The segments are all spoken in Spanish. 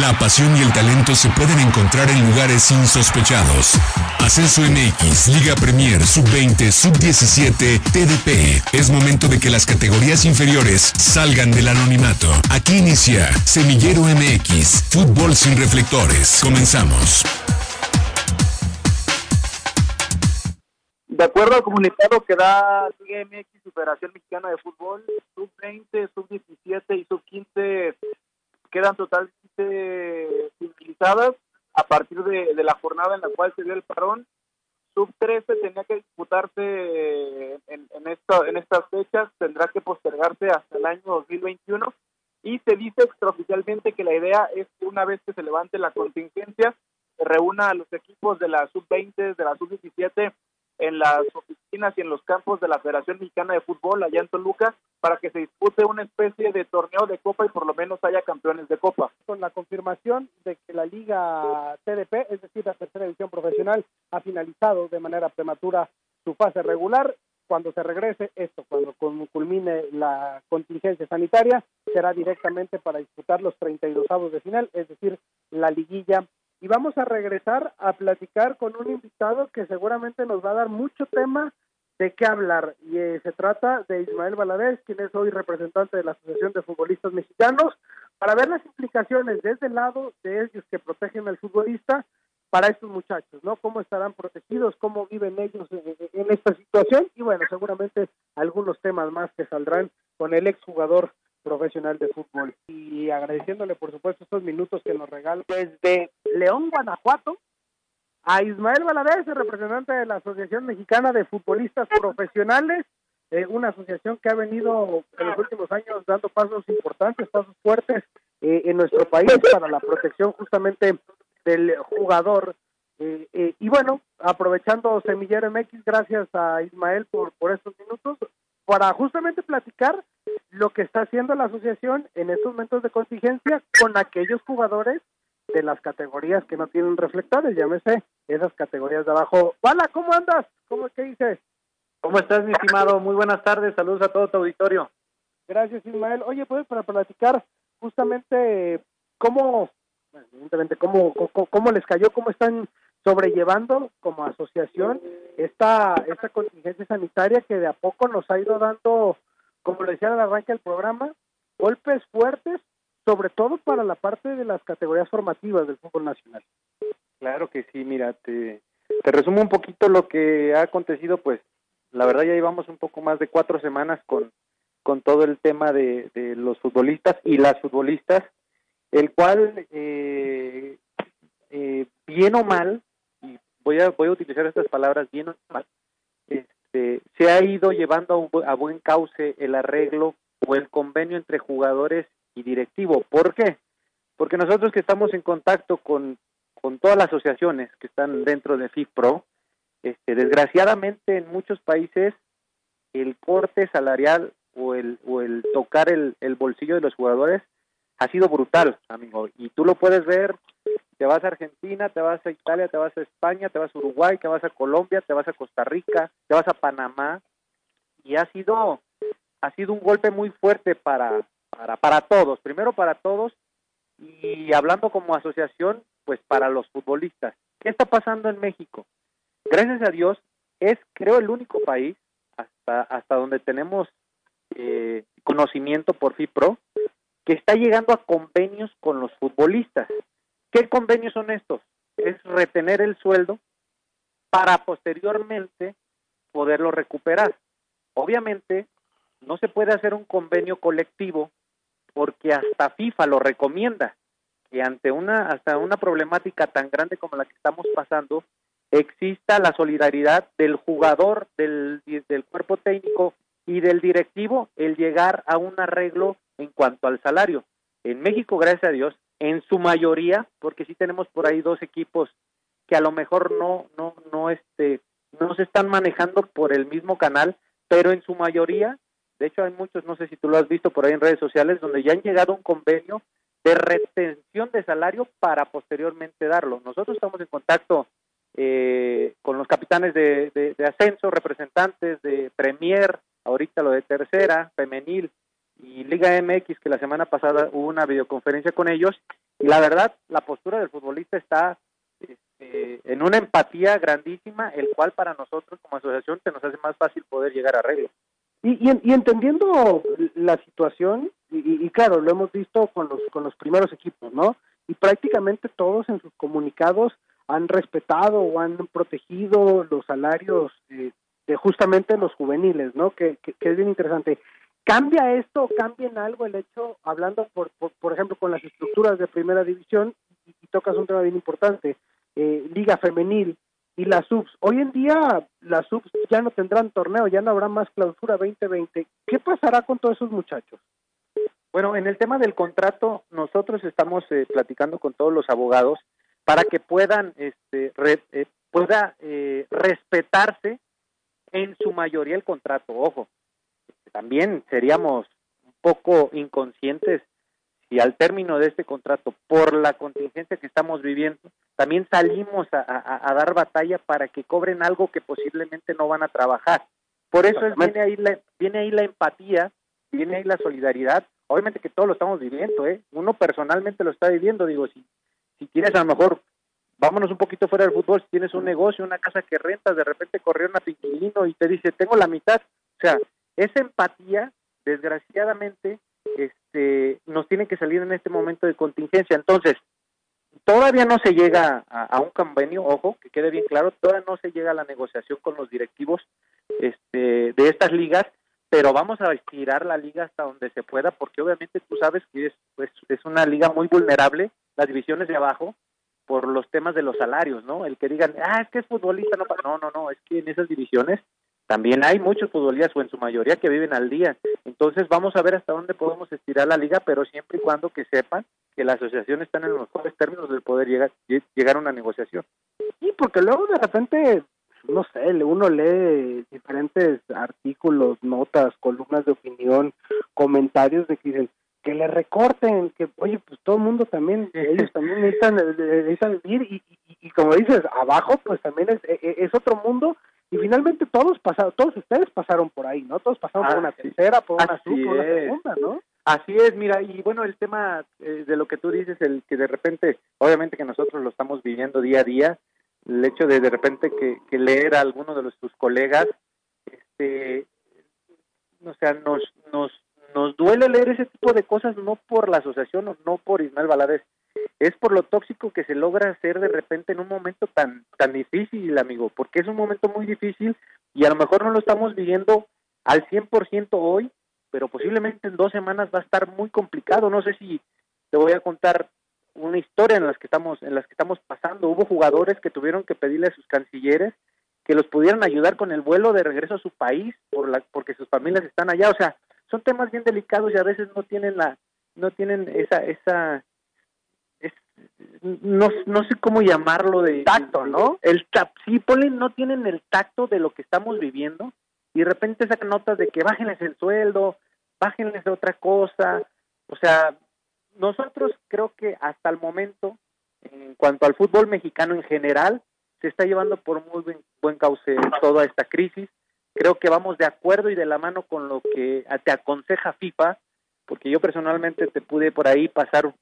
La pasión y el talento se pueden encontrar en lugares insospechados. Ascenso MX, Liga Premier, Sub-20, Sub-17, TDP. Es momento de que las categorías inferiores salgan del anonimato. Aquí inicia Semillero MX, Fútbol sin reflectores. Comenzamos. De acuerdo al comunicado que da Liga MX y Federación Mexicana de Fútbol, Sub-20, Sub-17 y Sub-15 quedan totalmente civilizadas a partir de, la jornada en la cual se dio el parón. Sub-13 tenía que disputarse en, en, en estas fechas, tendrá que postergarse hasta el año 2021 y se dice extraoficialmente que la idea es que una vez que se levante la contingencia, se reúna a los equipos de la Sub-20, de la Sub-17 en las oficinas y en los campos de la Federación Mexicana de Fútbol allá en Toluca para que se dispute una especie de torneo de copa y por lo menos haya campeones de copa. Con la confirmación de que la liga TDP, es decir, la tercera división profesional, ha finalizado de manera prematura su fase regular, cuando se regrese esto, cuando culmine la contingencia sanitaria, será directamente para disputar los 32 avos de final, es decir, la liguilla y vamos a regresar a platicar con un invitado que seguramente nos va a dar mucho tema de qué hablar. Y eh, se trata de Ismael Valadez, quien es hoy representante de la Asociación de Futbolistas Mexicanos, para ver las implicaciones desde el lado de ellos que protegen al futbolista para estos muchachos, ¿no? Cómo estarán protegidos, cómo viven ellos en esta situación y bueno, seguramente algunos temas más que saldrán con el exjugador profesional de fútbol. Y agradeciéndole, por supuesto, estos minutos que nos regaló desde León, Guanajuato, a Ismael Valadez, representante de la Asociación Mexicana de Futbolistas Profesionales, eh, una asociación que ha venido en los últimos años dando pasos importantes, pasos fuertes eh, en nuestro país para la protección justamente del jugador. Eh, y bueno, aprovechando Semillero MX, gracias a Ismael por estos minutos, para justamente platicar lo que está haciendo la asociación en estos momentos de contingencia con aquellos jugadores de las categorías que no tienen reflectores, llámese esas categorías de abajo. Hola, ¿cómo andas? ¿Cómo qué dices? ¿Cómo estás, mi estimado? Muy buenas tardes, saludos a todo tu auditorio. Gracias, Ismael. Oye, pues para platicar justamente cómo, evidentemente, cómo, cómo, cómo les cayó, cómo están sobrellevando como asociación esta, esta contingencia sanitaria que de a poco nos ha ido dando, como lo decía al arranque del programa, golpes fuertes, sobre todo para la parte de las categorías formativas del fútbol nacional. Claro que sí, mira, te, te resumo un poquito lo que ha acontecido, pues la verdad ya llevamos un poco más de cuatro semanas con, con todo el tema de, de los futbolistas y las futbolistas, el cual, eh, eh, bien o mal, voy a, voy a utilizar estas palabras bien o mal, este, se ha ido llevando a, buen cauce el arreglo o el convenio entre jugadores y directivo. ¿Por qué? Porque nosotros que estamos en contacto con, con todas las asociaciones que están dentro de FIFPRO, este, desgraciadamente en muchos países el corte salarial o el, o el tocar el, el bolsillo de los jugadores ha sido brutal, amigo. Y tú lo puedes ver te vas a Argentina, te vas a Italia, te vas a España, te vas a Uruguay, te vas a Colombia, te vas a Costa Rica, te vas a Panamá y ha sido ha sido un golpe muy fuerte para para para todos, primero para todos y hablando como asociación, pues para los futbolistas. ¿Qué está pasando en México? Gracias a Dios es creo el único país hasta hasta donde tenemos eh, conocimiento por FIPRO que está llegando a convenios con los futbolistas. ¿Qué convenios son estos? Es retener el sueldo para posteriormente poderlo recuperar. Obviamente, no se puede hacer un convenio colectivo porque hasta FIFA lo recomienda que ante una hasta una problemática tan grande como la que estamos pasando exista la solidaridad del jugador, del, del cuerpo técnico y del directivo el llegar a un arreglo en cuanto al salario. En México, gracias a Dios, en su mayoría, porque sí tenemos por ahí dos equipos que a lo mejor no, no, no, este, no se están manejando por el mismo canal, pero en su mayoría, de hecho hay muchos, no sé si tú lo has visto por ahí en redes sociales, donde ya han llegado a un convenio de retención de salario para posteriormente darlo. Nosotros estamos en contacto eh, con los capitanes de, de, ascenso, representantes de Premier, ahorita lo de tercera, femenil, y, Liga MX, que la semana pasada hubo una videoconferencia con ellos, y la verdad, la postura del futbolista está este, en una empatía grandísima, el cual para nosotros como asociación se nos hace más fácil poder llegar a arreglos. Y, y, entendiendo la situación, y, y, claro, lo hemos visto con los, con los primeros equipos, ¿no? Y prácticamente todos en sus comunicados han respetado o han protegido los salarios eh, de justamente los juveniles, ¿no? Que, que, es bien interesante. ¿Cambia esto, cambia en algo el hecho, hablando por, por, ejemplo con las estructuras de primera división, y, tocas un tema bien importante, eh, Liga Femenil y las subs? Hoy en día las subs ya no tendrán torneo, ya no habrá más clausura 2020. ¿Qué pasará con todos esos muchachos? Bueno, en el tema del contrato, nosotros estamos eh, platicando con todos los abogados para que puedan, este, eh, pueda eh, respetarse en su mayoría el contrato. Ojo, también seríamos un poco inconscientes si al término de este contrato, por la contingencia que estamos viviendo, también salimos a, dar batalla para que cobren algo que posiblemente no van a trabajar. Por eso es, viene ahí la, viene ahí la empatía, viene ahí la solidaridad. Obviamente que todos lo estamos viviendo, ¿eh? Uno personalmente lo está viviendo, digo, si si tienes a lo mejor, vámonos un poquito fuera del fútbol, si tienes un negocio, una casa que rentas, de repente corrió una pinquilino y te dice, tengo la mitad. O sea, esa empatía, desgraciadamente, este, nos tiene que salir en este momento de contingencia. Entonces, todavía no se llega a, un convenio, ojo, que quede bien claro, todavía no se llega a la negociación con los directivos este, de estas ligas, pero vamos a estirar la liga hasta donde se pueda, porque obviamente tú sabes que es, pues, es una liga muy vulnerable las divisiones de abajo por los temas de los salarios, ¿no? El que digan, ah, es que es futbolista, no, no, no, no, es que en esas divisiones también hay muchos futbolistas o en su mayoría que viven al día. Entonces vamos a ver hasta dónde podemos estirar la liga, pero siempre y cuando que sepan que la asociación está en los mejores términos de poder llegar, llegar a una negociación. Y porque luego de repente, no sé, uno lee diferentes artículos, notas, columnas de opinión, comentarios de que dicen, que le recorten, que oye, pues todo el mundo también, ellos también necesitan, necesitan vivir y, y, como dices, abajo pues también es, e, e, es, otro mundo y finalmente todos pasaron, todos ustedes pasaron por ahí, ¿no? Todos pasaron por una tercera, por una sub, por una segunda, ¿no? Así es, mira, y bueno, el tema eh, de lo que tú dices, el que de repente, obviamente que nosotros lo estamos viviendo día a día, el hecho de de repente que, que leer a alguno de los, tus colegas, este, o sea, nos, nos nos duele leer ese tipo de cosas no por la asociación o no por Ismael Valadez, es por lo tóxico que se logra hacer de repente en un momento tan tan difícil, amigo, porque es un momento muy difícil y a lo mejor no lo estamos viviendo al 100% hoy, pero posiblemente en dos semanas va a estar muy complicado. No sé si te voy a contar una historia en las que estamos en las que estamos pasando. Hubo jugadores que tuvieron que pedirle a sus cancilleres que los pudieran ayudar con el vuelo de regreso a su país por la, porque sus familias están allá. O sea, son temas bien delicados y a veces no tienen la no tienen esa esa no, no sé cómo llamarlo de tacto, ¿no? El sí, ponen no tienen el tacto de lo que estamos viviendo y de repente sacan notas de que bájenles el sueldo, bájenles de otra cosa, o sea, nosotros creo que hasta el momento, en cuanto al fútbol mexicano en general, se está llevando por muy buen, buen cauce toda esta crisis creo que vamos de acuerdo y de la mano con lo que te aconseja FIFA, porque yo personalmente te pude por ahí pasar un,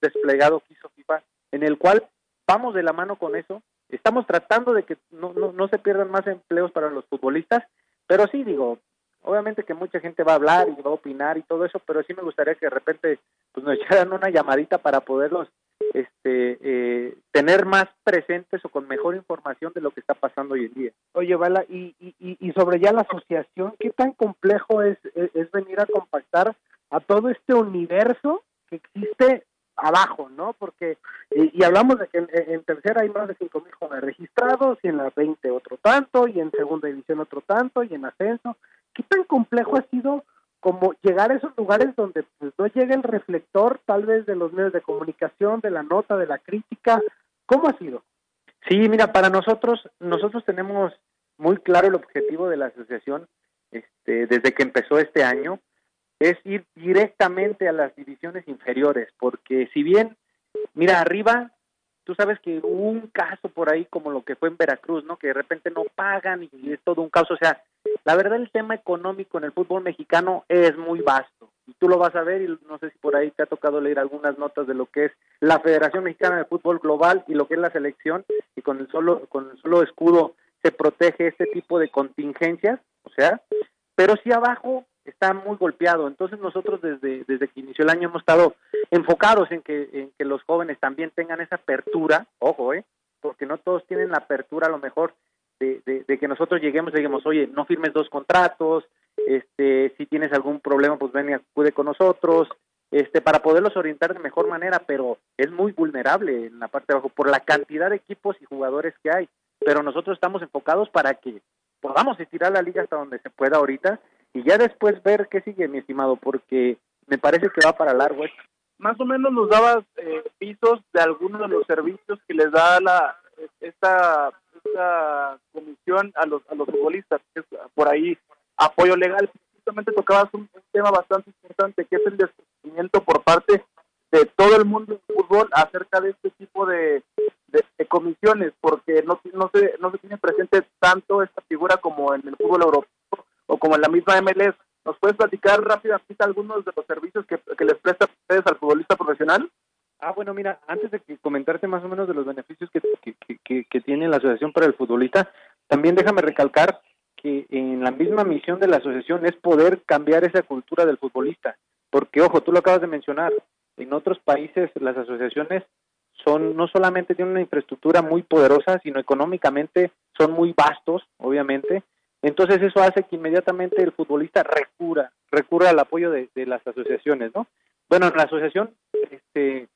desplegado que hizo FIFA, en el cual vamos de la mano con eso. Estamos tratando de que no, no, no se pierdan más empleos para los futbolistas, pero sí digo, obviamente que mucha gente va a hablar y va a opinar y todo eso, pero sí me gustaría que de repente pues nos echaran una llamadita para poderlos este, eh, tener más presentes o con mejor información de lo que está pasando hoy en día. Oye, Bala, y, y, y sobre ya la asociación, ¿qué tan complejo es, es, venir a compactar a todo este universo que existe abajo, ¿no? Porque, y, hablamos de que en, tercera hay más de cinco mil jóvenes registrados, y en la 20 otro tanto, y en segunda división otro tanto, y en ascenso. ¿Qué tan complejo ha sido como llegar a esos lugares donde pues, no llega el reflector tal vez de los medios de comunicación, de la nota, de la crítica. ¿Cómo ha sido? Sí, mira, para nosotros, nosotros tenemos muy claro el objetivo de la asociación este, desde que empezó este año, es ir directamente a las divisiones inferiores, porque si bien, mira, arriba, tú sabes que hubo un caso por ahí como lo que fue en Veracruz, ¿no? Que de repente no pagan y es todo un caso, o sea, la verdad el tema económico en el fútbol mexicano es muy vasto. Y tú lo vas a ver y no sé si por ahí te ha tocado leer algunas notas de lo que es la Federación Mexicana de Fútbol Global y lo que es la selección y con el solo con el solo escudo se protege este tipo de contingencias, o sea, pero sí abajo está muy golpeado. Entonces nosotros desde, desde que inició el año hemos estado enfocados en que, en que los jóvenes también tengan esa apertura, ojo, eh, porque no todos tienen la apertura a lo mejor de, de, que nosotros lleguemos y digamos, oye, no firmes dos contratos, este, si tienes algún problema, pues ven y acude con nosotros, este, para poderlos orientar de mejor manera, pero es muy vulnerable en la parte de abajo por la cantidad de equipos y jugadores que hay. Pero nosotros estamos enfocados para que podamos estirar la liga hasta donde se pueda ahorita y ya después ver qué sigue, mi estimado, porque me parece que va para largo esto. Más o menos nos dabas eh, pisos de algunos de los servicios que les da la esta, comisión a los a los futbolistas, por ahí apoyo legal. Justamente tocabas un, tema bastante importante, que es el desconocimiento por parte de todo el mundo del fútbol acerca de este tipo de, de, comisiones, porque no, no, se, no se tiene presente tanto esta figura como en el fútbol europeo como en la misma MLS. ¿Nos puedes platicar rápidamente algunos de los servicios que, les prestan ustedes al futbolista profesional? Ah, bueno, mira, antes de que comentarte más o menos de los beneficios que, que, que, tiene la Asociación para el Futbolista, también déjame recalcar que en la misma misión de la asociación es poder cambiar esa cultura del futbolista, porque ojo, tú lo acabas de mencionar, en otros países las asociaciones son no solamente tienen una infraestructura muy poderosa, sino económicamente son muy vastos, obviamente, entonces eso hace que inmediatamente el futbolista recura, recurra al apoyo de, las asociaciones, ¿no? Bueno, la asociación este,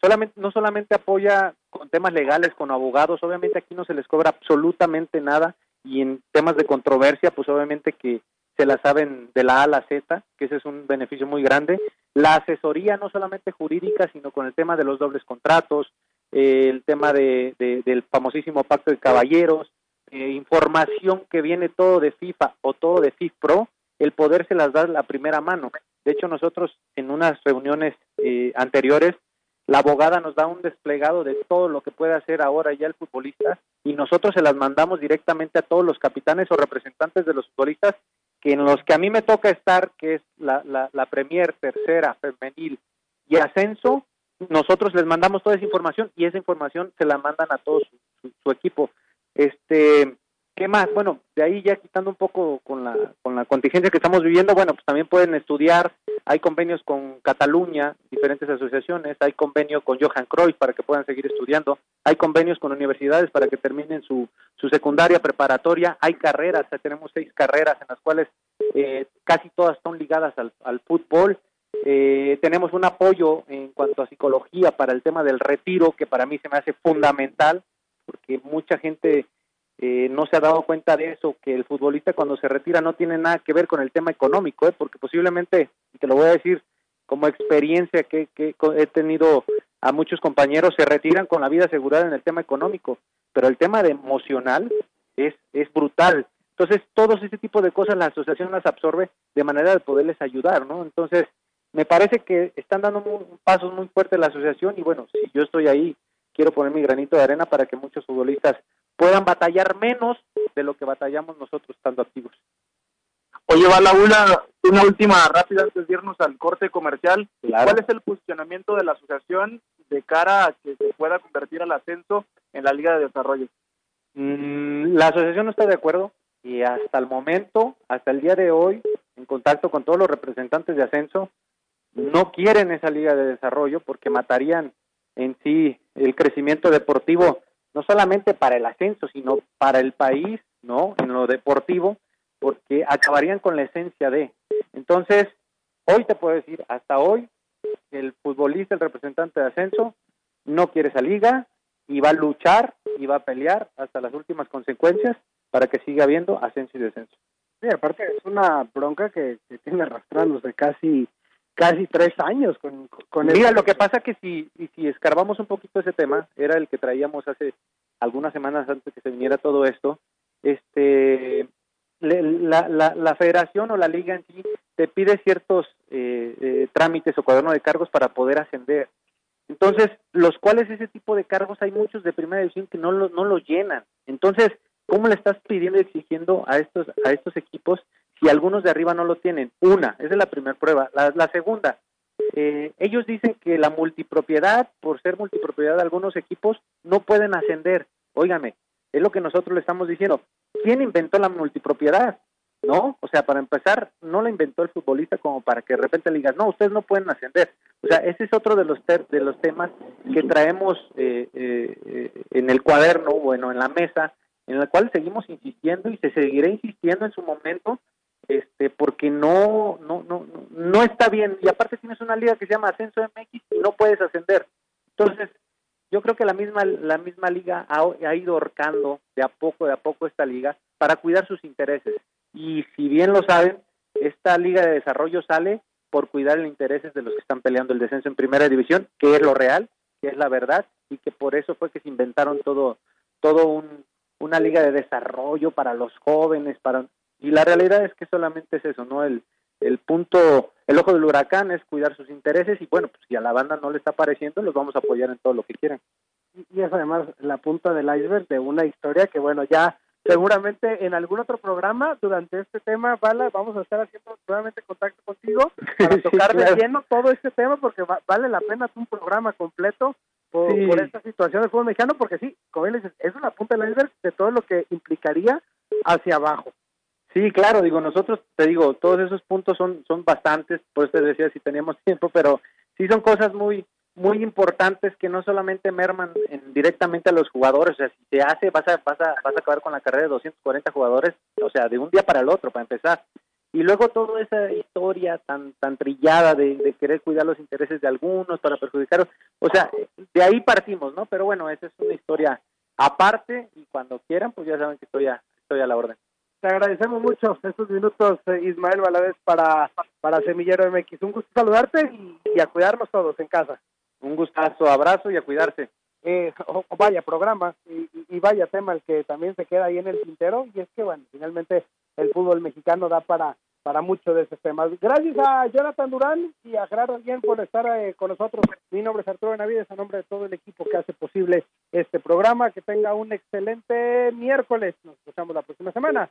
solamente, no solamente apoya con temas legales, con abogados, obviamente aquí no se les cobra absolutamente nada y en temas de controversia, pues obviamente que se la saben de la A a la Z, que ese es un beneficio muy grande. La asesoría no solamente jurídica, sino con el tema de los dobles contratos, el tema de, del famosísimo pacto de caballeros, eh, información que viene todo de FIFA o todo de FIFPro, el poder se las da la primera mano. De hecho, nosotros en unas reuniones eh, anteriores, la abogada nos da un desplegado de todo lo que puede hacer ahora ya el futbolista y nosotros se las mandamos directamente a todos los capitanes o representantes de los futbolistas que en los que a mí me toca estar, que es la, la, Premier, tercera, femenil y ascenso, nosotros les mandamos toda esa información y esa información se la mandan a todo su equipo. Este, ¿qué más? Bueno, de ahí ya quitando un poco con la, con la contingencia que estamos viviendo, bueno, pues también pueden estudiar, hay convenios con Cataluña, diferentes asociaciones, hay convenio con Johan Cruyff para que puedan seguir estudiando, hay convenios con universidades para que terminen su, su secundaria preparatoria, hay carreras, tenemos seis carreras en las cuales eh, casi todas están ligadas al, al fútbol, eh, tenemos un apoyo en cuanto a psicología para el tema del retiro, que para mí se me hace fundamental, porque mucha gente eh, no se ha dado cuenta de eso, que el futbolista cuando se retira no tiene nada que ver con el tema económico, ¿eh? porque posiblemente, y te lo voy a decir como experiencia que, que he tenido a muchos compañeros, se retiran con la vida asegurada en el tema económico, pero el tema emocional es, es brutal. Entonces, todos ese tipo de cosas la asociación las absorbe de manera de poderles ayudar, ¿no? Entonces, me parece que están dando pasos muy fuertes la asociación y bueno, si yo estoy ahí quiero poner mi granito de arena para que muchos futbolistas puedan batallar menos de lo que batallamos nosotros estando activos. Oye, Bala, una, una última rápida antes de irnos al corte comercial. ¿Cuál es el posicionamiento de la asociación de cara a que se pueda convertir al ascenso en la Liga de Desarrollo? Mm, la asociación no está de acuerdo y hasta el momento, hasta el día de hoy, en contacto con todos los representantes de ascenso, no quieren esa Liga de Desarrollo porque matarían en sí el crecimiento deportivo, no solamente para el ascenso, sino para el país, ¿no? En lo deportivo, porque acabarían con la esencia de. Entonces, hoy te puedo decir, hasta hoy, el futbolista, el representante de ascenso, no quiere esa liga y va a luchar y va a pelear hasta las últimas consecuencias para que siga habiendo ascenso y descenso. Sí, aparte es una bronca que, que tiene arrastrándose casi casi tres años con, con Mira, lo que pasa que si, si escarbamos un poquito ese tema, era el que traíamos hace algunas semanas antes que se viniera todo esto, este la, la, la federación o la liga en sí te pide ciertos eh, eh, trámites o cuaderno de cargos para poder ascender. Entonces, los cuales ese tipo de cargos hay muchos de primera división que no lo, no lo llenan. Entonces, ¿cómo le estás pidiendo y exigiendo a estos, a estos equipos si algunos de arriba no lo tienen? Una, esa es la primera prueba. La, segunda, eh, ellos dicen que la multipropiedad, por ser multipropiedad de algunos equipos, no pueden ascender. Óigame, es lo que nosotros le estamos diciendo. ¿Quién inventó la multipropiedad? ¿No? O sea, para empezar, no la inventó el futbolista como para que de repente le digas, no, ustedes no pueden ascender. O sea, ese es otro de los, de los temas que traemos eh, eh, en el cuaderno, bueno, en la mesa, en el cual seguimos insistiendo y se seguirá insistiendo en su momento, este, porque no, no, no, no está bien. Y aparte tienes una liga que se llama Ascenso MX y no puedes ascender. Entonces, yo creo que la misma la misma liga ha, ido horcando de a poco de a poco esta liga para cuidar sus intereses y si bien lo saben esta liga de desarrollo sale por cuidar los intereses de los que están peleando el descenso en primera división que es lo real que es la verdad y que por eso fue que se inventaron todo todo un, una liga de desarrollo para los jóvenes para y la realidad es que solamente es eso no el el punto, el ojo del huracán es cuidar sus intereses y bueno, pues si a la banda no le está pareciendo, los vamos a apoyar en todo lo que quieran. Y es además la punta del iceberg de una historia que bueno, ya seguramente en algún otro programa durante este tema, Bala, vamos a estar haciendo nuevamente contacto contigo para tocar de lleno todo este tema porque vale la pena un programa completo por, por, esta situación del fútbol mexicano porque sí, como él dices, es una punta del iceberg de todo lo que implicaría hacia abajo. Sí, claro, digo, nosotros, te digo, todos esos puntos son, son bastantes, por eso te decía si teníamos tiempo, pero sí son cosas muy, muy importantes que no solamente merman directamente a los jugadores, o sea, si se hace, vas a, vas, a, vas a acabar con la carrera de 240 jugadores, o sea, de un día para el otro, para empezar. Y luego toda esa historia tan, tan trillada de, de querer cuidar los intereses de algunos para perjudicarlos, o sea, de ahí partimos, ¿no? Pero bueno, esa es una historia aparte y cuando quieran, pues ya saben que estoy a, estoy a la orden. Te agradecemos mucho estos minutos, eh, Ismael Valadez, para, para Semillero MX. Un gusto saludarte y, a cuidarnos todos en casa. Un gustazo, abrazo y a cuidarse. Eh, vaya programa y, vaya tema el que también se queda ahí en el tintero y es que bueno finalmente el fútbol mexicano da para para mucho de esos temas gracias a Jonathan Durán y a Gerardo Bien por estar eh, con nosotros mi nombre es Arturo Benavides a nombre de todo el equipo que hace posible este programa que tenga un excelente miércoles nos escuchamos la próxima semana